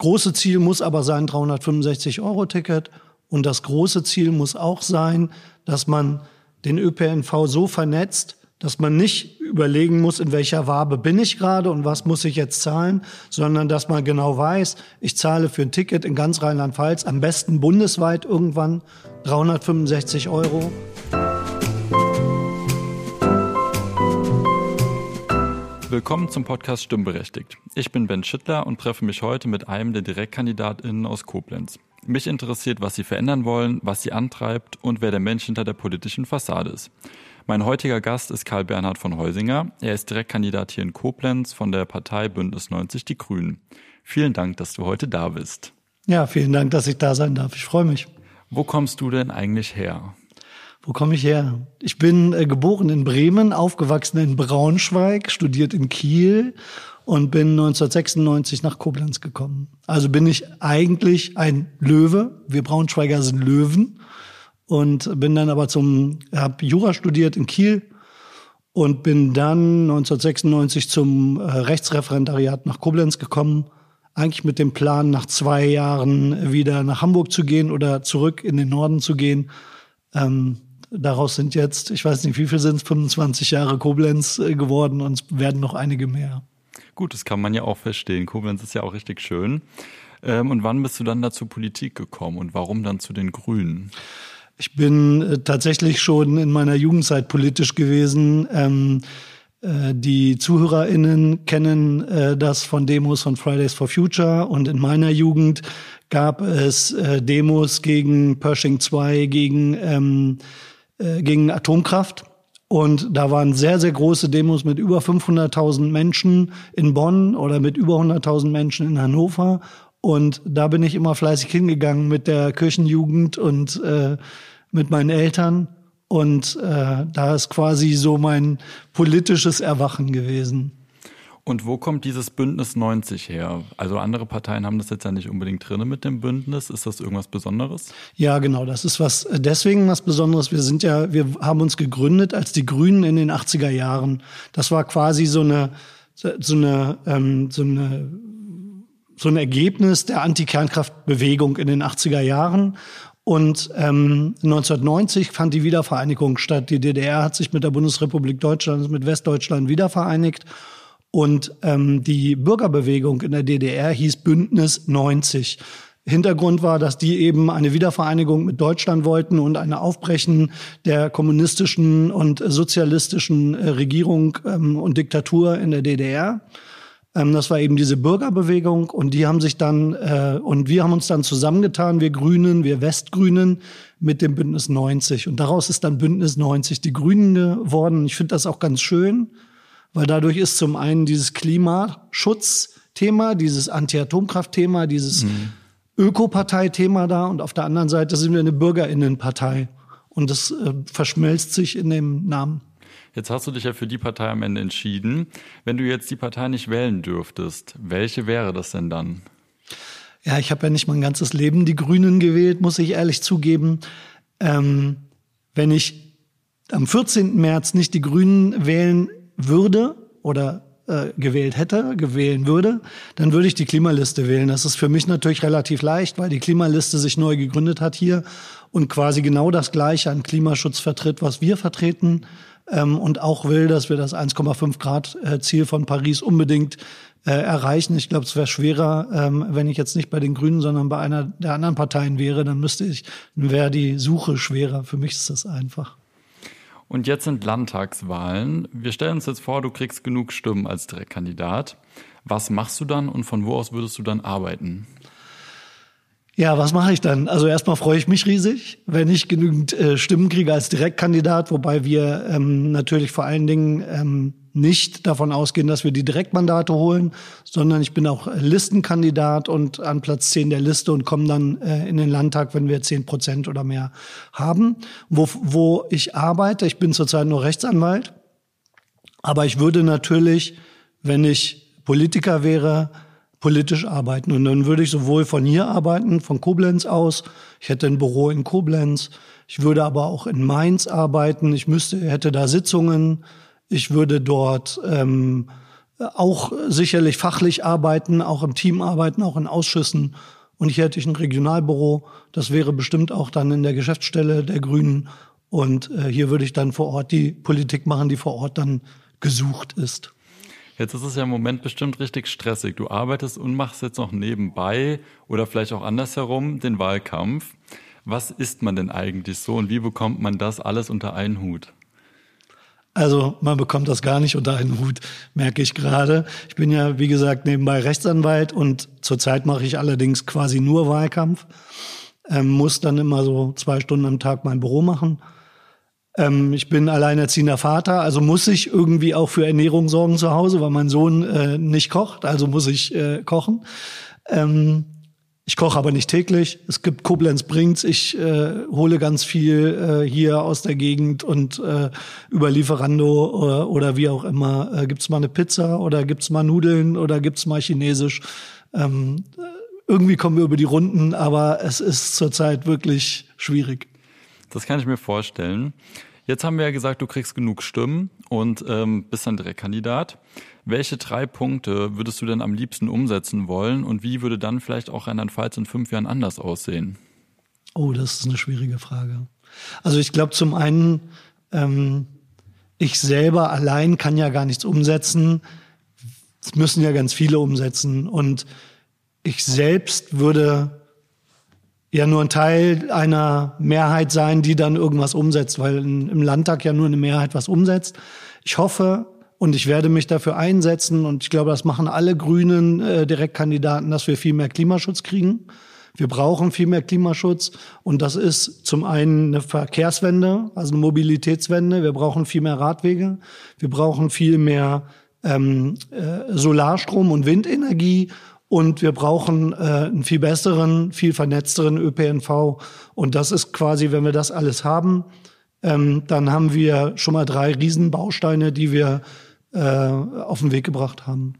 große Ziel muss aber sein 365 Euro Ticket und das große Ziel muss auch sein, dass man den ÖPNV so vernetzt, dass man nicht überlegen muss, in welcher Wabe bin ich gerade und was muss ich jetzt zahlen, sondern dass man genau weiß, ich zahle für ein Ticket in ganz Rheinland-Pfalz, am besten bundesweit irgendwann 365 Euro. Willkommen zum Podcast Stimmberechtigt. Ich bin Ben Schittler und treffe mich heute mit einem der DirektkandidatInnen aus Koblenz. Mich interessiert, was sie verändern wollen, was sie antreibt und wer der Mensch hinter der politischen Fassade ist. Mein heutiger Gast ist Karl Bernhard von Heusinger. Er ist Direktkandidat hier in Koblenz von der Partei Bündnis 90 Die Grünen. Vielen Dank, dass du heute da bist. Ja, vielen Dank, dass ich da sein darf. Ich freue mich. Wo kommst du denn eigentlich her? Wo komme ich her? Ich bin äh, geboren in Bremen, aufgewachsen in Braunschweig, studiert in Kiel und bin 1996 nach Koblenz gekommen. Also bin ich eigentlich ein Löwe. Wir Braunschweiger sind Löwen und bin dann aber zum, habe Jura studiert in Kiel und bin dann 1996 zum äh, Rechtsreferendariat nach Koblenz gekommen. Eigentlich mit dem Plan, nach zwei Jahren wieder nach Hamburg zu gehen oder zurück in den Norden zu gehen. Ähm, daraus sind jetzt, ich weiß nicht, wie viel sind es, 25 Jahre Koblenz äh, geworden und es werden noch einige mehr. Gut, das kann man ja auch verstehen. Koblenz ist ja auch richtig schön. Ähm, und wann bist du dann dazu Politik gekommen und warum dann zu den Grünen? Ich bin äh, tatsächlich schon in meiner Jugendzeit politisch gewesen. Ähm, äh, die ZuhörerInnen kennen äh, das von Demos von Fridays for Future und in meiner Jugend gab es äh, Demos gegen Pershing 2, gegen ähm, äh, gegen Atomkraft. Und da waren sehr, sehr große Demos mit über 500.000 Menschen in Bonn oder mit über 100.000 Menschen in Hannover. Und da bin ich immer fleißig hingegangen mit der Kirchenjugend und äh, mit meinen Eltern. Und äh, da ist quasi so mein politisches Erwachen gewesen. Und wo kommt dieses Bündnis 90 her? Also andere Parteien haben das jetzt ja nicht unbedingt drin mit dem Bündnis. Ist das irgendwas Besonderes? Ja, genau. Das ist was deswegen was Besonderes. Wir sind ja, wir haben uns gegründet als die Grünen in den 80er Jahren. Das war quasi so eine, so eine, ähm, so eine so ein Ergebnis der Anti-Kernkraftbewegung in den 80er Jahren. Und ähm, 1990 fand die Wiedervereinigung statt. Die DDR hat sich mit der Bundesrepublik Deutschland, mit Westdeutschland wiedervereinigt. Und ähm, die Bürgerbewegung in der DDR hieß Bündnis 90. Hintergrund war, dass die eben eine Wiedervereinigung mit Deutschland wollten und ein Aufbrechen der kommunistischen und sozialistischen äh, Regierung ähm, und Diktatur in der DDR. Ähm, das war eben diese Bürgerbewegung und die haben sich dann äh, und wir haben uns dann zusammengetan, wir Grünen, wir Westgrünen mit dem Bündnis 90 und daraus ist dann Bündnis 90 die Grünen geworden. Ich finde das auch ganz schön weil dadurch ist zum einen dieses Klimaschutzthema, dieses Anti-Atomkraft-Thema, dieses mhm. Ökopartei-Thema da und auf der anderen Seite sind wir eine Bürgerinnenpartei und das äh, verschmelzt sich in dem Namen. Jetzt hast du dich ja für die Partei am Ende entschieden. Wenn du jetzt die Partei nicht wählen dürftest, welche wäre das denn dann? Ja, ich habe ja nicht mein ganzes Leben die Grünen gewählt, muss ich ehrlich zugeben. Ähm, wenn ich am 14. März nicht die Grünen wählen würde oder äh, gewählt hätte, gewählen würde, dann würde ich die Klimaliste wählen. Das ist für mich natürlich relativ leicht, weil die Klimaliste sich neu gegründet hat hier und quasi genau das Gleiche an Klimaschutz vertritt, was wir vertreten ähm, und auch will, dass wir das 1,5 Grad äh, Ziel von Paris unbedingt äh, erreichen. Ich glaube, es wäre schwerer, ähm, wenn ich jetzt nicht bei den Grünen, sondern bei einer der anderen Parteien wäre, dann müsste ich, wäre die Suche schwerer. Für mich ist das einfach. Und jetzt sind Landtagswahlen. Wir stellen uns jetzt vor, du kriegst genug Stimmen als Direktkandidat. Was machst du dann und von wo aus würdest du dann arbeiten? Ja, was mache ich dann? Also erstmal freue ich mich riesig, wenn ich genügend äh, Stimmen kriege als Direktkandidat, wobei wir ähm, natürlich vor allen Dingen ähm, nicht davon ausgehen, dass wir die Direktmandate holen, sondern ich bin auch Listenkandidat und an Platz 10 der Liste und komme dann äh, in den Landtag, wenn wir 10 Prozent oder mehr haben. Wo, wo ich arbeite, ich bin zurzeit nur Rechtsanwalt, aber ich würde natürlich, wenn ich Politiker wäre, politisch arbeiten. Und dann würde ich sowohl von hier arbeiten, von Koblenz aus. Ich hätte ein Büro in Koblenz. Ich würde aber auch in Mainz arbeiten. Ich müsste, hätte da Sitzungen. Ich würde dort ähm, auch sicherlich fachlich arbeiten, auch im Team arbeiten, auch in Ausschüssen. Und hier hätte ich ein Regionalbüro. Das wäre bestimmt auch dann in der Geschäftsstelle der Grünen. Und äh, hier würde ich dann vor Ort die Politik machen, die vor Ort dann gesucht ist. Jetzt ist es ja im Moment bestimmt richtig stressig. Du arbeitest und machst jetzt noch nebenbei oder vielleicht auch andersherum den Wahlkampf. Was ist man denn eigentlich so und wie bekommt man das alles unter einen Hut? Also man bekommt das gar nicht unter einen Hut, merke ich gerade. Ich bin ja, wie gesagt, nebenbei Rechtsanwalt und zurzeit mache ich allerdings quasi nur Wahlkampf. Ähm, muss dann immer so zwei Stunden am Tag mein Büro machen. Ähm, ich bin alleinerziehender Vater, also muss ich irgendwie auch für Ernährung sorgen zu Hause, weil mein Sohn äh, nicht kocht, also muss ich äh, kochen. Ähm, ich koche aber nicht täglich. Es gibt Koblenz bringt's. Ich äh, hole ganz viel äh, hier aus der Gegend und äh, über Lieferando oder, oder wie auch immer. Äh, gibt's mal eine Pizza oder gibt's mal Nudeln oder gibt's mal Chinesisch? Ähm, irgendwie kommen wir über die Runden, aber es ist zurzeit wirklich schwierig. Das kann ich mir vorstellen. Jetzt haben wir ja gesagt, du kriegst genug Stimmen und ähm, bist dann Direktkandidat. Welche drei Punkte würdest du denn am liebsten umsetzen wollen und wie würde dann vielleicht auch Rheinland-Pfalz in fünf Jahren anders aussehen? Oh, das ist eine schwierige Frage. Also ich glaube zum einen, ähm, ich selber allein kann ja gar nichts umsetzen. Es müssen ja ganz viele umsetzen. Und ich selbst würde ja nur ein Teil einer Mehrheit sein, die dann irgendwas umsetzt, weil im Landtag ja nur eine Mehrheit was umsetzt. Ich hoffe, und ich werde mich dafür einsetzen, und ich glaube, das machen alle grünen äh, Direktkandidaten, dass wir viel mehr Klimaschutz kriegen. Wir brauchen viel mehr Klimaschutz. Und das ist zum einen eine Verkehrswende, also eine Mobilitätswende. Wir brauchen viel mehr Radwege. Wir brauchen viel mehr ähm, äh, Solarstrom und Windenergie. Und wir brauchen äh, einen viel besseren, viel vernetzteren ÖPNV. Und das ist quasi, wenn wir das alles haben, ähm, dann haben wir schon mal drei Riesenbausteine, die wir äh, auf den Weg gebracht haben.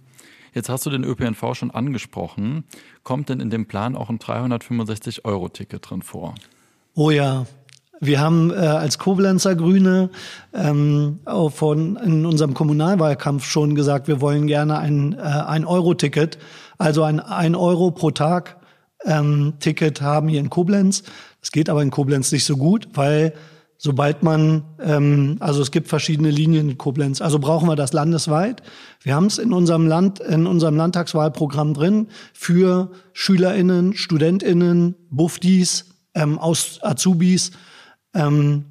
Jetzt hast du den ÖPNV schon angesprochen. Kommt denn in dem Plan auch ein 365-Euro-Ticket drin vor? Oh ja. Wir haben äh, als Koblenzer Grüne ähm, auch von, in unserem Kommunalwahlkampf schon gesagt, wir wollen gerne ein, äh, ein Euro-Ticket, also ein, ein Euro pro Tag ähm, Ticket haben hier in Koblenz. Das geht aber in Koblenz nicht so gut, weil sobald man, ähm, also es gibt verschiedene Linien in Koblenz, also brauchen wir das landesweit. Wir haben es in unserem Land, in unserem Landtagswahlprogramm drin für SchülerInnen, StudentInnen, Buftis, ähm, aus Azubis ähm,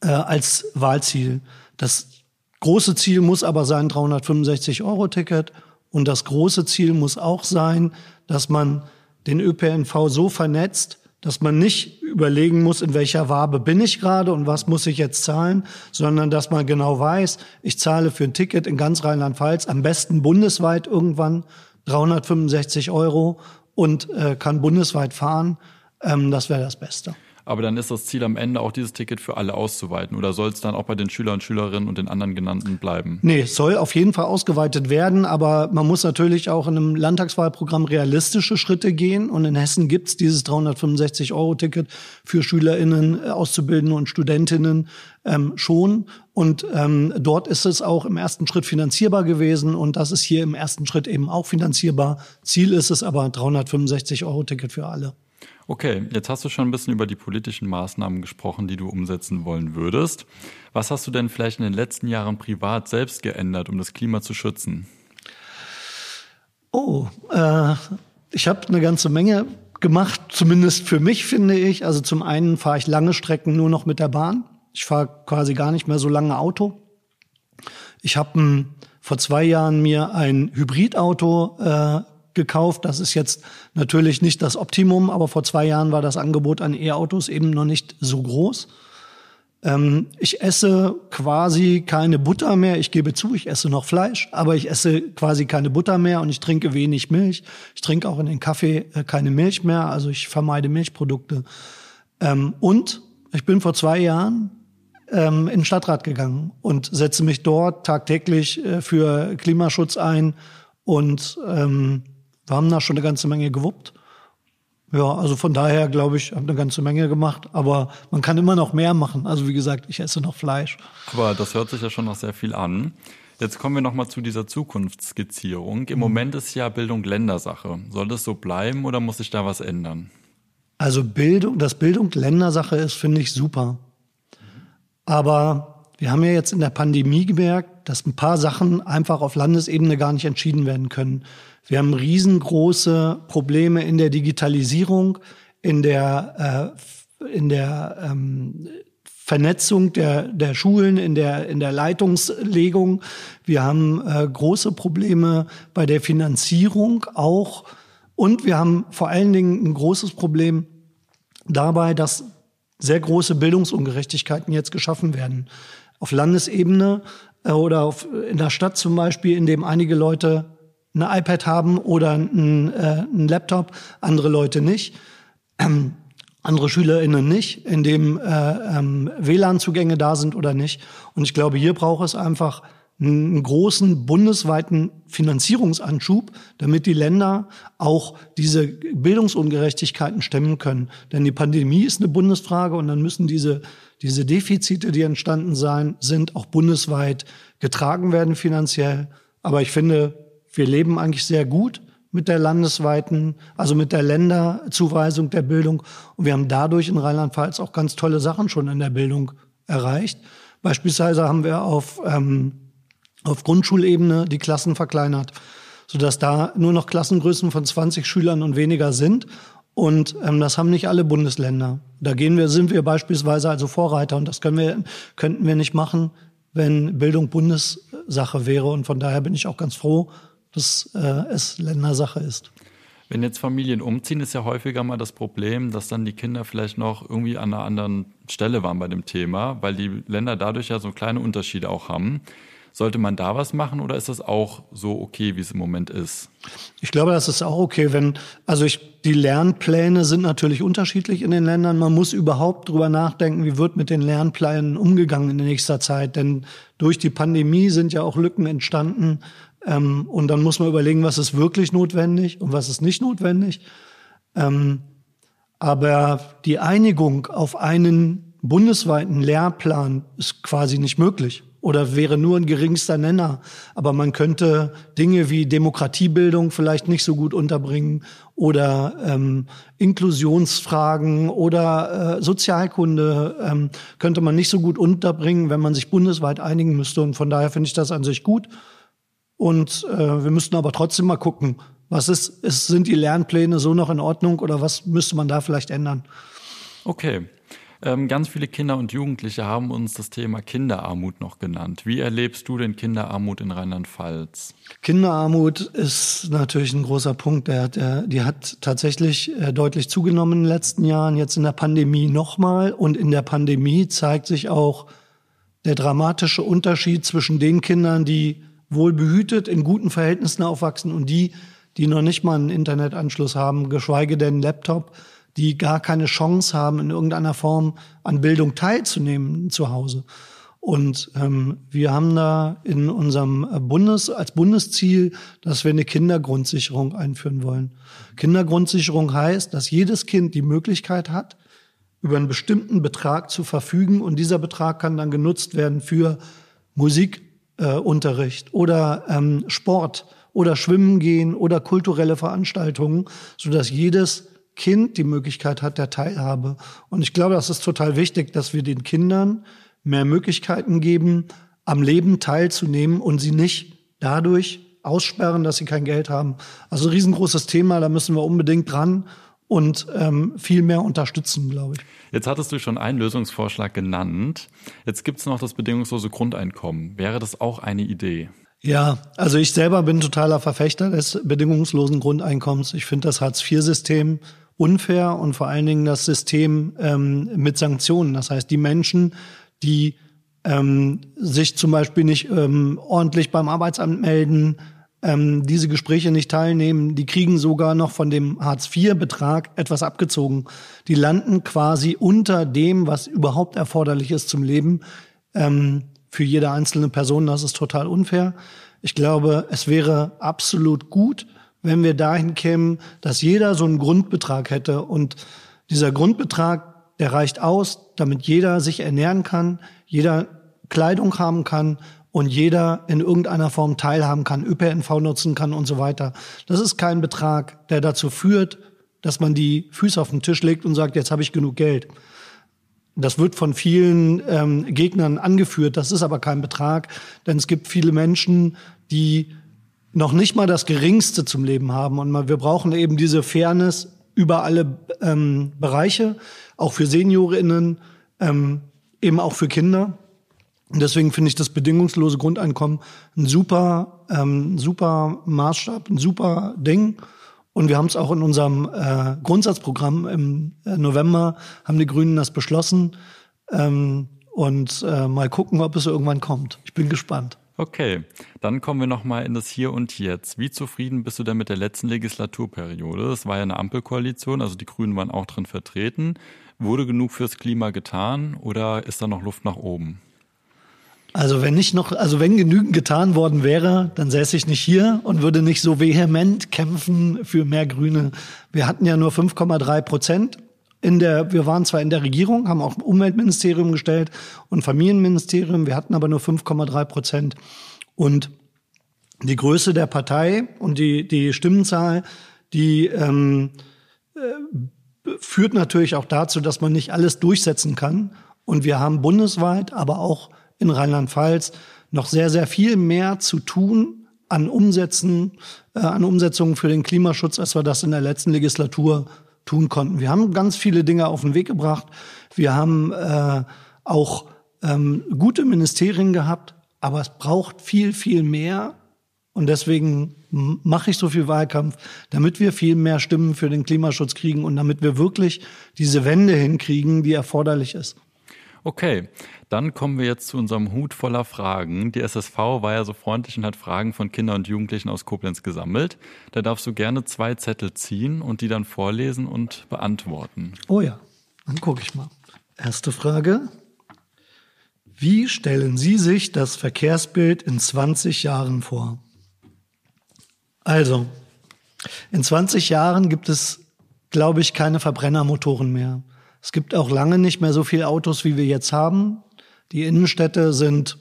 äh, als Wahlziel. Das große Ziel muss aber sein 365 Euro Ticket und das große Ziel muss auch sein, dass man den ÖPNV so vernetzt, dass man nicht überlegen muss, in welcher Wabe bin ich gerade und was muss ich jetzt zahlen, sondern dass man genau weiß, ich zahle für ein Ticket in ganz Rheinland-Pfalz, am besten bundesweit irgendwann 365 Euro und äh, kann bundesweit fahren. Ähm, das wäre das Beste. Aber dann ist das Ziel am Ende auch dieses Ticket für alle auszuweiten oder soll es dann auch bei den Schülern und Schülerinnen und den anderen genannten bleiben? Nee, es soll auf jeden Fall ausgeweitet werden, aber man muss natürlich auch in einem Landtagswahlprogramm realistische Schritte gehen und in Hessen gibt's dieses 365-Euro-Ticket für SchülerInnen, äh, Auszubildende und Studentinnen ähm, schon. Und ähm, dort ist es auch im ersten Schritt finanzierbar gewesen und das ist hier im ersten Schritt eben auch finanzierbar. Ziel ist es aber 365 Euro Ticket für alle. Okay, jetzt hast du schon ein bisschen über die politischen Maßnahmen gesprochen, die du umsetzen wollen würdest. Was hast du denn vielleicht in den letzten Jahren privat selbst geändert, um das Klima zu schützen? Oh, äh, ich habe eine ganze Menge gemacht, zumindest für mich finde ich. Also zum einen fahre ich lange Strecken nur noch mit der Bahn. Ich fahre quasi gar nicht mehr so lange Auto. Ich habe vor zwei Jahren mir ein Hybridauto äh, gekauft. Das ist jetzt natürlich nicht das Optimum, aber vor zwei Jahren war das Angebot an E-Autos eben noch nicht so groß. Ähm, ich esse quasi keine Butter mehr. Ich gebe zu, ich esse noch Fleisch, aber ich esse quasi keine Butter mehr und ich trinke wenig Milch. Ich trinke auch in den Kaffee äh, keine Milch mehr, also ich vermeide Milchprodukte. Ähm, und ich bin vor zwei Jahren ähm, in den Stadtrat gegangen und setze mich dort tagtäglich äh, für Klimaschutz ein und ähm, wir haben da schon eine ganze Menge gewuppt. Ja, also von daher glaube ich, habe eine ganze Menge gemacht, aber man kann immer noch mehr machen. Also wie gesagt, ich esse noch Fleisch. Aber das hört sich ja schon noch sehr viel an. Jetzt kommen wir nochmal zu dieser Zukunftsskizzierung. Im mhm. Moment ist ja Bildung Ländersache. Soll das so bleiben oder muss sich da was ändern? Also Bildung, dass Bildung Ländersache ist, finde ich super. Aber wir haben ja jetzt in der Pandemie gemerkt, dass ein paar Sachen einfach auf Landesebene gar nicht entschieden werden können. Wir haben riesengroße Probleme in der Digitalisierung, in der, äh, in der ähm, Vernetzung der, der Schulen, in der, in der Leitungslegung. Wir haben äh, große Probleme bei der Finanzierung auch. Und wir haben vor allen Dingen ein großes Problem dabei, dass sehr große Bildungsungerechtigkeiten jetzt geschaffen werden. Auf Landesebene äh, oder auf, in der Stadt zum Beispiel, in dem einige Leute ein iPad haben oder ein, äh, ein Laptop, andere Leute nicht. Ähm, andere SchülerInnen nicht, in dem äh, ähm, WLAN-Zugänge da sind oder nicht. Und ich glaube, hier braucht es einfach einen großen bundesweiten Finanzierungsanschub, damit die Länder auch diese Bildungsungerechtigkeiten stemmen können. Denn die Pandemie ist eine Bundesfrage und dann müssen diese, diese Defizite, die entstanden sein, sind auch bundesweit getragen werden finanziell. Aber ich finde, wir leben eigentlich sehr gut mit der landesweiten, also mit der Länderzuweisung der Bildung. Und wir haben dadurch in Rheinland-Pfalz auch ganz tolle Sachen schon in der Bildung erreicht. Beispielsweise haben wir auf, ähm, auf Grundschulebene die Klassen verkleinert, sodass da nur noch Klassengrößen von 20 Schülern und weniger sind. Und ähm, das haben nicht alle Bundesländer. Da gehen wir, sind wir beispielsweise also Vorreiter und das können wir, könnten wir nicht machen, wenn Bildung Bundessache wäre. Und von daher bin ich auch ganz froh, dass äh, es Ländersache ist. Wenn jetzt Familien umziehen, ist ja häufiger mal das Problem, dass dann die Kinder vielleicht noch irgendwie an einer anderen Stelle waren bei dem Thema, weil die Länder dadurch ja so kleine Unterschiede auch haben. Sollte man da was machen oder ist das auch so okay, wie es im Moment ist? Ich glaube, das ist auch okay, wenn, also ich, die Lernpläne sind natürlich unterschiedlich in den Ländern. Man muss überhaupt drüber nachdenken, wie wird mit den Lernplänen umgegangen in nächster Zeit. Denn durch die Pandemie sind ja auch Lücken entstanden, ähm, und dann muss man überlegen, was ist wirklich notwendig und was ist nicht notwendig. Ähm, aber die Einigung auf einen bundesweiten Lehrplan ist quasi nicht möglich oder wäre nur ein geringster Nenner. Aber man könnte Dinge wie Demokratiebildung vielleicht nicht so gut unterbringen oder ähm, Inklusionsfragen oder äh, Sozialkunde ähm, könnte man nicht so gut unterbringen, wenn man sich bundesweit einigen müsste. Und von daher finde ich das an sich gut. Und äh, wir müssten aber trotzdem mal gucken, was ist, ist, sind die Lernpläne so noch in Ordnung oder was müsste man da vielleicht ändern? Okay. Ähm, ganz viele Kinder und Jugendliche haben uns das Thema Kinderarmut noch genannt. Wie erlebst du denn Kinderarmut in Rheinland-Pfalz? Kinderarmut ist natürlich ein großer Punkt. Der der, die hat tatsächlich äh, deutlich zugenommen in den letzten Jahren, jetzt in der Pandemie nochmal. Und in der Pandemie zeigt sich auch der dramatische Unterschied zwischen den Kindern, die wohl behütet, in guten Verhältnissen aufwachsen und die, die noch nicht mal einen Internetanschluss haben, geschweige denn einen Laptop, die gar keine Chance haben, in irgendeiner Form an Bildung teilzunehmen zu Hause. Und ähm, wir haben da in unserem Bundes, als Bundesziel, dass wir eine Kindergrundsicherung einführen wollen. Kindergrundsicherung heißt, dass jedes Kind die Möglichkeit hat, über einen bestimmten Betrag zu verfügen und dieser Betrag kann dann genutzt werden für Musik, äh, Unterricht oder ähm, Sport oder Schwimmen gehen oder kulturelle Veranstaltungen, so dass jedes Kind die Möglichkeit hat der Teilhabe. Und ich glaube, das ist total wichtig, dass wir den Kindern mehr Möglichkeiten geben, am Leben teilzunehmen und sie nicht dadurch aussperren, dass sie kein Geld haben. Also riesengroßes Thema, da müssen wir unbedingt dran und ähm, viel mehr unterstützen, glaube ich. Jetzt hattest du schon einen Lösungsvorschlag genannt. Jetzt gibt es noch das bedingungslose Grundeinkommen. Wäre das auch eine Idee? Ja, also ich selber bin totaler Verfechter des bedingungslosen Grundeinkommens. Ich finde das Hartz-IV-System unfair und vor allen Dingen das System ähm, mit Sanktionen. Das heißt, die Menschen, die ähm, sich zum Beispiel nicht ähm, ordentlich beim Arbeitsamt melden, ähm, diese Gespräche nicht teilnehmen, die kriegen sogar noch von dem Hartz-IV-Betrag etwas abgezogen. Die landen quasi unter dem, was überhaupt erforderlich ist zum Leben ähm, für jede einzelne Person. Das ist total unfair. Ich glaube, es wäre absolut gut, wenn wir dahin kämen, dass jeder so einen Grundbetrag hätte und dieser Grundbetrag, der reicht aus, damit jeder sich ernähren kann, jeder Kleidung haben kann und jeder in irgendeiner Form teilhaben kann, ÖPNV nutzen kann und so weiter. Das ist kein Betrag, der dazu führt, dass man die Füße auf den Tisch legt und sagt, jetzt habe ich genug Geld. Das wird von vielen ähm, Gegnern angeführt, das ist aber kein Betrag, denn es gibt viele Menschen, die noch nicht mal das Geringste zum Leben haben. Und wir brauchen eben diese Fairness über alle ähm, Bereiche, auch für Seniorinnen, ähm, eben auch für Kinder. Und deswegen finde ich das bedingungslose Grundeinkommen ein super, ähm, super Maßstab, ein super Ding. Und wir haben es auch in unserem äh, Grundsatzprogramm im äh, November, haben die Grünen das beschlossen. Ähm, und äh, mal gucken, ob es irgendwann kommt. Ich bin gespannt. Okay, dann kommen wir nochmal in das Hier und Jetzt. Wie zufrieden bist du denn mit der letzten Legislaturperiode? Das war ja eine Ampelkoalition, also die Grünen waren auch drin vertreten. Wurde genug fürs Klima getan oder ist da noch Luft nach oben? Also wenn nicht noch, also wenn genügend getan worden wäre, dann säße ich nicht hier und würde nicht so vehement kämpfen für mehr Grüne. Wir hatten ja nur 5,3 Prozent in der, wir waren zwar in der Regierung, haben auch Umweltministerium gestellt und Familienministerium, wir hatten aber nur 5,3 Prozent. Und die Größe der Partei und die, die Stimmenzahl, die ähm, äh, führt natürlich auch dazu, dass man nicht alles durchsetzen kann. Und wir haben bundesweit, aber auch in Rheinland-Pfalz noch sehr, sehr viel mehr zu tun an Umsätzen, äh, an Umsetzungen für den Klimaschutz, als wir das in der letzten Legislatur tun konnten. Wir haben ganz viele Dinge auf den Weg gebracht. Wir haben äh, auch ähm, gute Ministerien gehabt, aber es braucht viel, viel mehr. Und deswegen mache ich so viel Wahlkampf, damit wir viel mehr Stimmen für den Klimaschutz kriegen und damit wir wirklich diese Wende hinkriegen, die erforderlich ist. Okay, dann kommen wir jetzt zu unserem Hut voller Fragen. Die SSV war ja so freundlich und hat Fragen von Kindern und Jugendlichen aus Koblenz gesammelt. Da darfst du gerne zwei Zettel ziehen und die dann vorlesen und beantworten. Oh ja, dann gucke ich mal. Erste Frage. Wie stellen Sie sich das Verkehrsbild in 20 Jahren vor? Also, in 20 Jahren gibt es, glaube ich, keine Verbrennermotoren mehr. Es gibt auch lange nicht mehr so viele Autos, wie wir jetzt haben. Die Innenstädte sind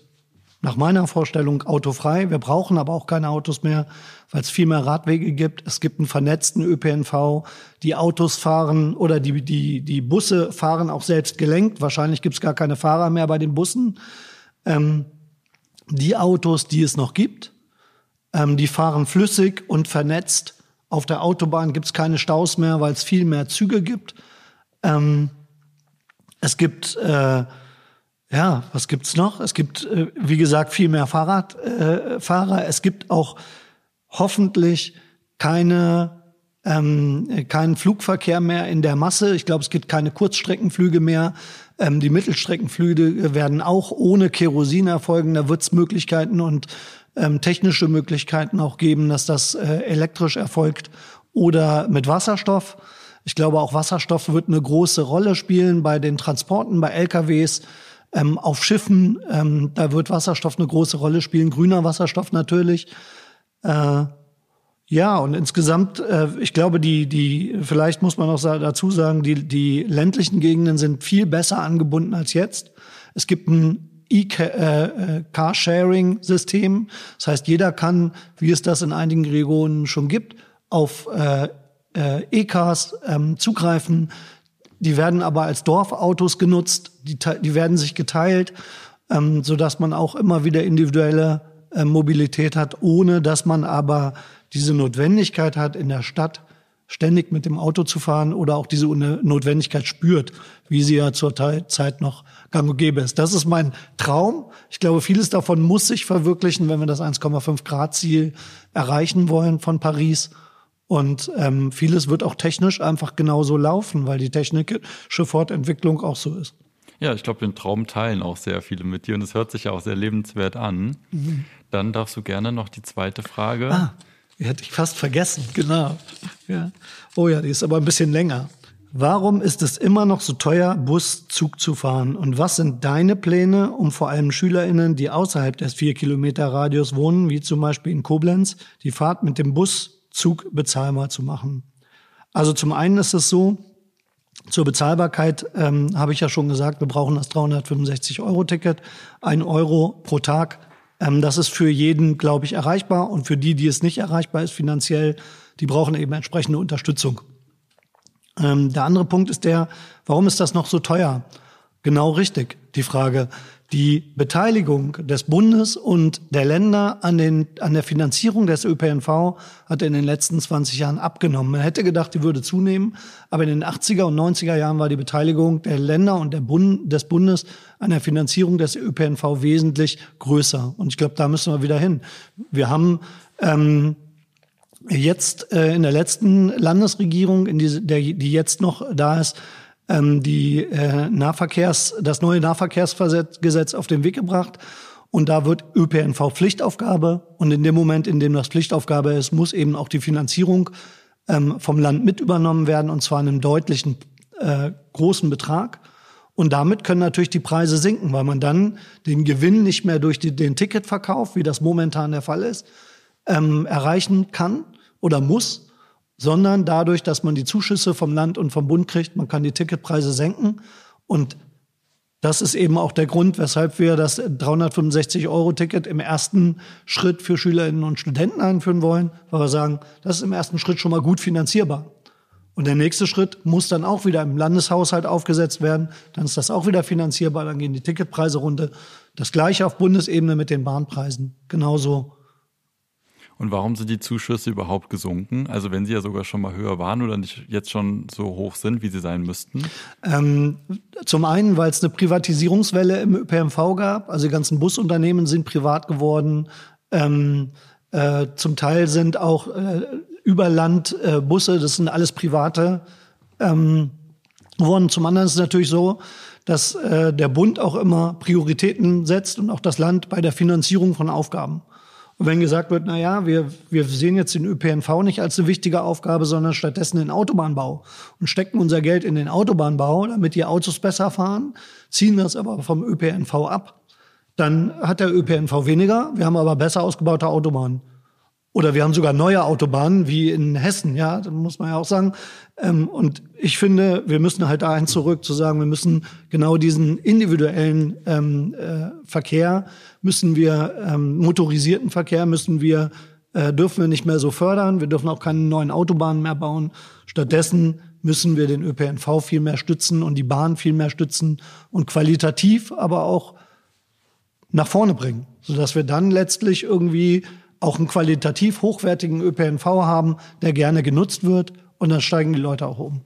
nach meiner Vorstellung autofrei. Wir brauchen aber auch keine Autos mehr, weil es viel mehr Radwege gibt. Es gibt einen vernetzten ÖPNV. Die Autos fahren oder die, die, die Busse fahren auch selbst gelenkt. Wahrscheinlich gibt es gar keine Fahrer mehr bei den Bussen. Ähm, die Autos, die es noch gibt, ähm, die fahren flüssig und vernetzt. Auf der Autobahn gibt es keine Staus mehr, weil es viel mehr Züge gibt. Ähm, es gibt, äh, ja, was gibt's noch? Es gibt, äh, wie gesagt, viel mehr Fahrradfahrer. Äh, es gibt auch hoffentlich keine ähm, keinen Flugverkehr mehr in der Masse. Ich glaube, es gibt keine Kurzstreckenflüge mehr. Ähm, die Mittelstreckenflüge werden auch ohne Kerosin erfolgen. Da wird es Möglichkeiten und ähm, technische Möglichkeiten auch geben, dass das äh, elektrisch erfolgt oder mit Wasserstoff. Ich glaube, auch Wasserstoff wird eine große Rolle spielen bei den Transporten, bei LKWs, ähm, auf Schiffen. Ähm, da wird Wasserstoff eine große Rolle spielen, grüner Wasserstoff natürlich. Äh, ja, und insgesamt, äh, ich glaube, die, die, vielleicht muss man auch dazu sagen, die, die ländlichen Gegenden sind viel besser angebunden als jetzt. Es gibt ein E-Carsharing-System. Äh, das heißt, jeder kann, wie es das in einigen Regionen schon gibt, auf äh, äh, E-Cars ähm, zugreifen. Die werden aber als Dorfautos genutzt, die, die werden sich geteilt, ähm, so dass man auch immer wieder individuelle äh, Mobilität hat, ohne dass man aber diese Notwendigkeit hat, in der Stadt ständig mit dem Auto zu fahren oder auch diese Notwendigkeit spürt, wie sie ja zur Zeit noch gang und gäbe ist. Das ist mein Traum. Ich glaube, vieles davon muss sich verwirklichen, wenn wir das 1,5 Grad Ziel erreichen wollen von Paris. Und ähm, vieles wird auch technisch einfach genauso laufen, weil die technische Fortentwicklung auch so ist. Ja, ich glaube, den Traum teilen auch sehr viele mit dir und es hört sich ja auch sehr lebenswert an. Mhm. Dann darfst du gerne noch die zweite Frage. Ah, die hätte ich fast vergessen, genau. Ja. Oh ja, die ist aber ein bisschen länger. Warum ist es immer noch so teuer, Bus, Zug zu fahren? Und was sind deine Pläne, um vor allem SchülerInnen, die außerhalb des vier Kilometer Radius wohnen, wie zum Beispiel in Koblenz, die Fahrt mit dem Bus Zug bezahlbar zu machen. Also zum einen ist es so, zur Bezahlbarkeit ähm, habe ich ja schon gesagt, wir brauchen das 365-Euro-Ticket. Ein Euro pro Tag Ähm, das ist für jeden, glaube ich, erreichbar. Und für die, die es nicht erreichbar ist finanziell, die brauchen eben entsprechende Unterstützung. Ähm, der andere Punkt ist der, warum ist das noch so teuer? Genau richtig, die Frage. Die Beteiligung des Bundes und der Länder an, den, an der Finanzierung des ÖPNV hat in den letzten 20 Jahren abgenommen. Man hätte gedacht, die würde zunehmen, aber in den 80er und 90er Jahren war die Beteiligung der Länder und der Bund, des Bundes an der Finanzierung des ÖPNV wesentlich größer. Und ich glaube, da müssen wir wieder hin. Wir haben ähm, jetzt äh, in der letzten Landesregierung, in die, der, die jetzt noch da ist, ähm, die äh, Nahverkehrs, das neue Nahverkehrsgesetz auf den Weg gebracht. Und da wird ÖPNV Pflichtaufgabe. Und in dem Moment, in dem das Pflichtaufgabe ist, muss eben auch die Finanzierung ähm, vom Land mit übernommen werden, und zwar in einem deutlichen äh, großen Betrag. Und damit können natürlich die Preise sinken, weil man dann den Gewinn nicht mehr durch die, den Ticketverkauf, wie das momentan der Fall ist, ähm, erreichen kann oder muss, sondern dadurch, dass man die Zuschüsse vom Land und vom Bund kriegt, man kann die Ticketpreise senken. Und das ist eben auch der Grund, weshalb wir das 365-Euro-Ticket im ersten Schritt für Schülerinnen und Studenten einführen wollen, weil wir sagen, das ist im ersten Schritt schon mal gut finanzierbar. Und der nächste Schritt muss dann auch wieder im Landeshaushalt aufgesetzt werden. Dann ist das auch wieder finanzierbar. Dann gehen die Ticketpreise runter. Das gleiche auf Bundesebene mit den Bahnpreisen. Genauso und warum sind die Zuschüsse überhaupt gesunken? Also wenn sie ja sogar schon mal höher waren oder nicht jetzt schon so hoch sind, wie sie sein müssten? Ähm, zum einen, weil es eine Privatisierungswelle im ÖPNV gab. Also die ganzen Busunternehmen sind privat geworden. Ähm, äh, zum Teil sind auch äh, Überlandbusse, äh, das sind alles private ähm, geworden. Zum anderen ist es natürlich so, dass äh, der Bund auch immer Prioritäten setzt und auch das Land bei der Finanzierung von Aufgaben. Und wenn gesagt wird, na ja, wir, wir sehen jetzt den ÖPNV nicht als eine wichtige Aufgabe, sondern stattdessen den Autobahnbau und stecken unser Geld in den Autobahnbau, damit die Autos besser fahren, ziehen das aber vom ÖPNV ab, dann hat der ÖPNV weniger, wir haben aber besser ausgebaute Autobahnen. Oder wir haben sogar neue Autobahnen, wie in Hessen, ja, da muss man ja auch sagen. Ähm, und ich finde, wir müssen halt dahin zurück, zu sagen, wir müssen genau diesen individuellen ähm, äh, Verkehr, müssen wir, ähm, motorisierten Verkehr, müssen wir, äh, dürfen wir nicht mehr so fördern. Wir dürfen auch keine neuen Autobahnen mehr bauen. Stattdessen müssen wir den ÖPNV viel mehr stützen und die Bahn viel mehr stützen und qualitativ aber auch nach vorne bringen, sodass wir dann letztlich irgendwie auch einen qualitativ hochwertigen ÖPNV haben, der gerne genutzt wird und dann steigen die Leute auch um.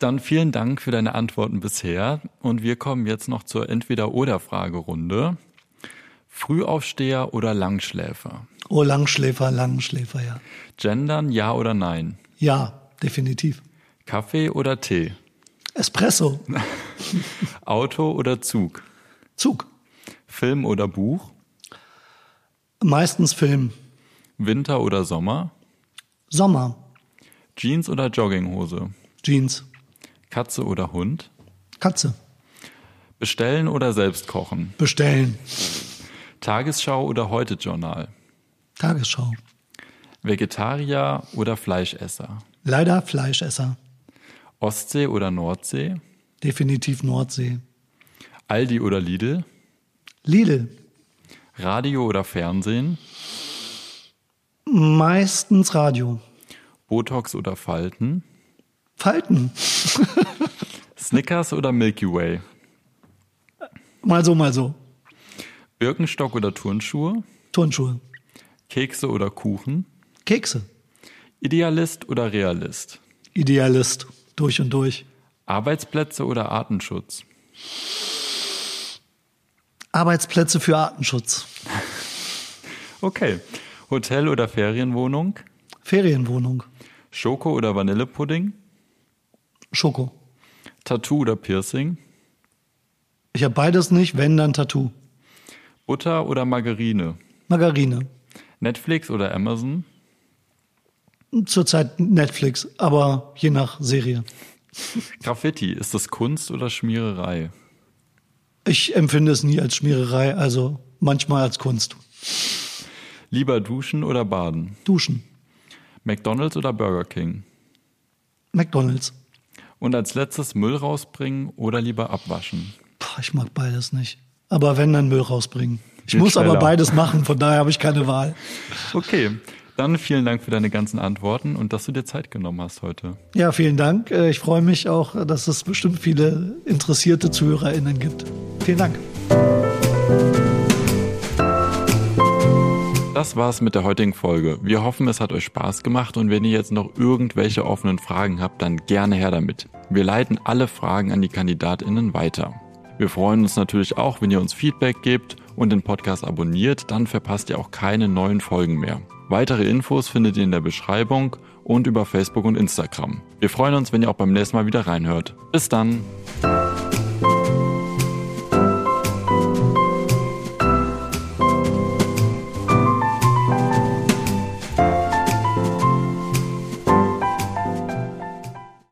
Dann vielen Dank für deine Antworten bisher und wir kommen jetzt noch zur Entweder-oder-Fragerunde. Frühaufsteher oder Langschläfer? Oh, Langschläfer, Langschläfer, ja. Gendern, ja oder nein? Ja, definitiv. Kaffee oder Tee? Espresso. Auto oder Zug? Zug. Film oder Buch? Meistens Film. Winter oder Sommer? Sommer. Jeans oder Jogginghose? Jeans. Katze oder Hund? Katze. Bestellen oder selbst kochen? Bestellen. Tagesschau oder Heute-Journal? Tagesschau. Vegetarier oder Fleischesser? Leider Fleischesser. Ostsee oder Nordsee? Definitiv Nordsee. Aldi oder Lidl? Lidl. Radio oder Fernsehen? Meistens Radio. Botox oder Falten? Falten. Snickers oder Milky Way? Mal so, mal so. Birkenstock oder Turnschuhe? Turnschuhe. Kekse oder Kuchen? Kekse. Idealist oder Realist? Idealist. Durch und durch. Arbeitsplätze oder Artenschutz? Arbeitsplätze für Artenschutz. Okay. Hotel oder Ferienwohnung? Ferienwohnung. Schoko oder Vanillepudding? Schoko. Tattoo oder Piercing? Ich habe beides nicht, wenn dann Tattoo. Butter oder Margarine? Margarine. Netflix oder Amazon? Zurzeit Netflix, aber je nach Serie. Graffiti, ist das Kunst oder Schmiererei? Ich empfinde es nie als Schmiererei, also manchmal als Kunst. Lieber duschen oder baden? Duschen. McDonald's oder Burger King? McDonald's. Und als letztes Müll rausbringen oder lieber abwaschen? Boah, ich mag beides nicht. Aber wenn, dann Müll rausbringen. Ich muss schneller. aber beides machen, von daher habe ich keine Wahl. Okay. Dann vielen Dank für deine ganzen Antworten und dass du dir Zeit genommen hast heute. Ja, vielen Dank. Äh, ich freue mich auch, dass es bestimmt viele interessierte ZuhörerInnen gibt. Vielen Dank. Das war's mit der heutigen Folge. Wir hoffen, es hat euch Spaß gemacht und wenn ihr jetzt noch irgendwelche offenen Fragen habt, dann gerne her damit. Wir leiten alle Fragen an die KandidatInnen weiter. Wir freuen uns natürlich auch, wenn ihr uns Feedback gebt und den Podcast abonniert, dann verpasst ihr auch keine neuen Folgen mehr. Weitere Infos findet ihr in der Beschreibung und über Facebook und Instagram. Wir freuen uns, wenn ihr auch beim nächsten Mal wieder reinhört. Bis dann!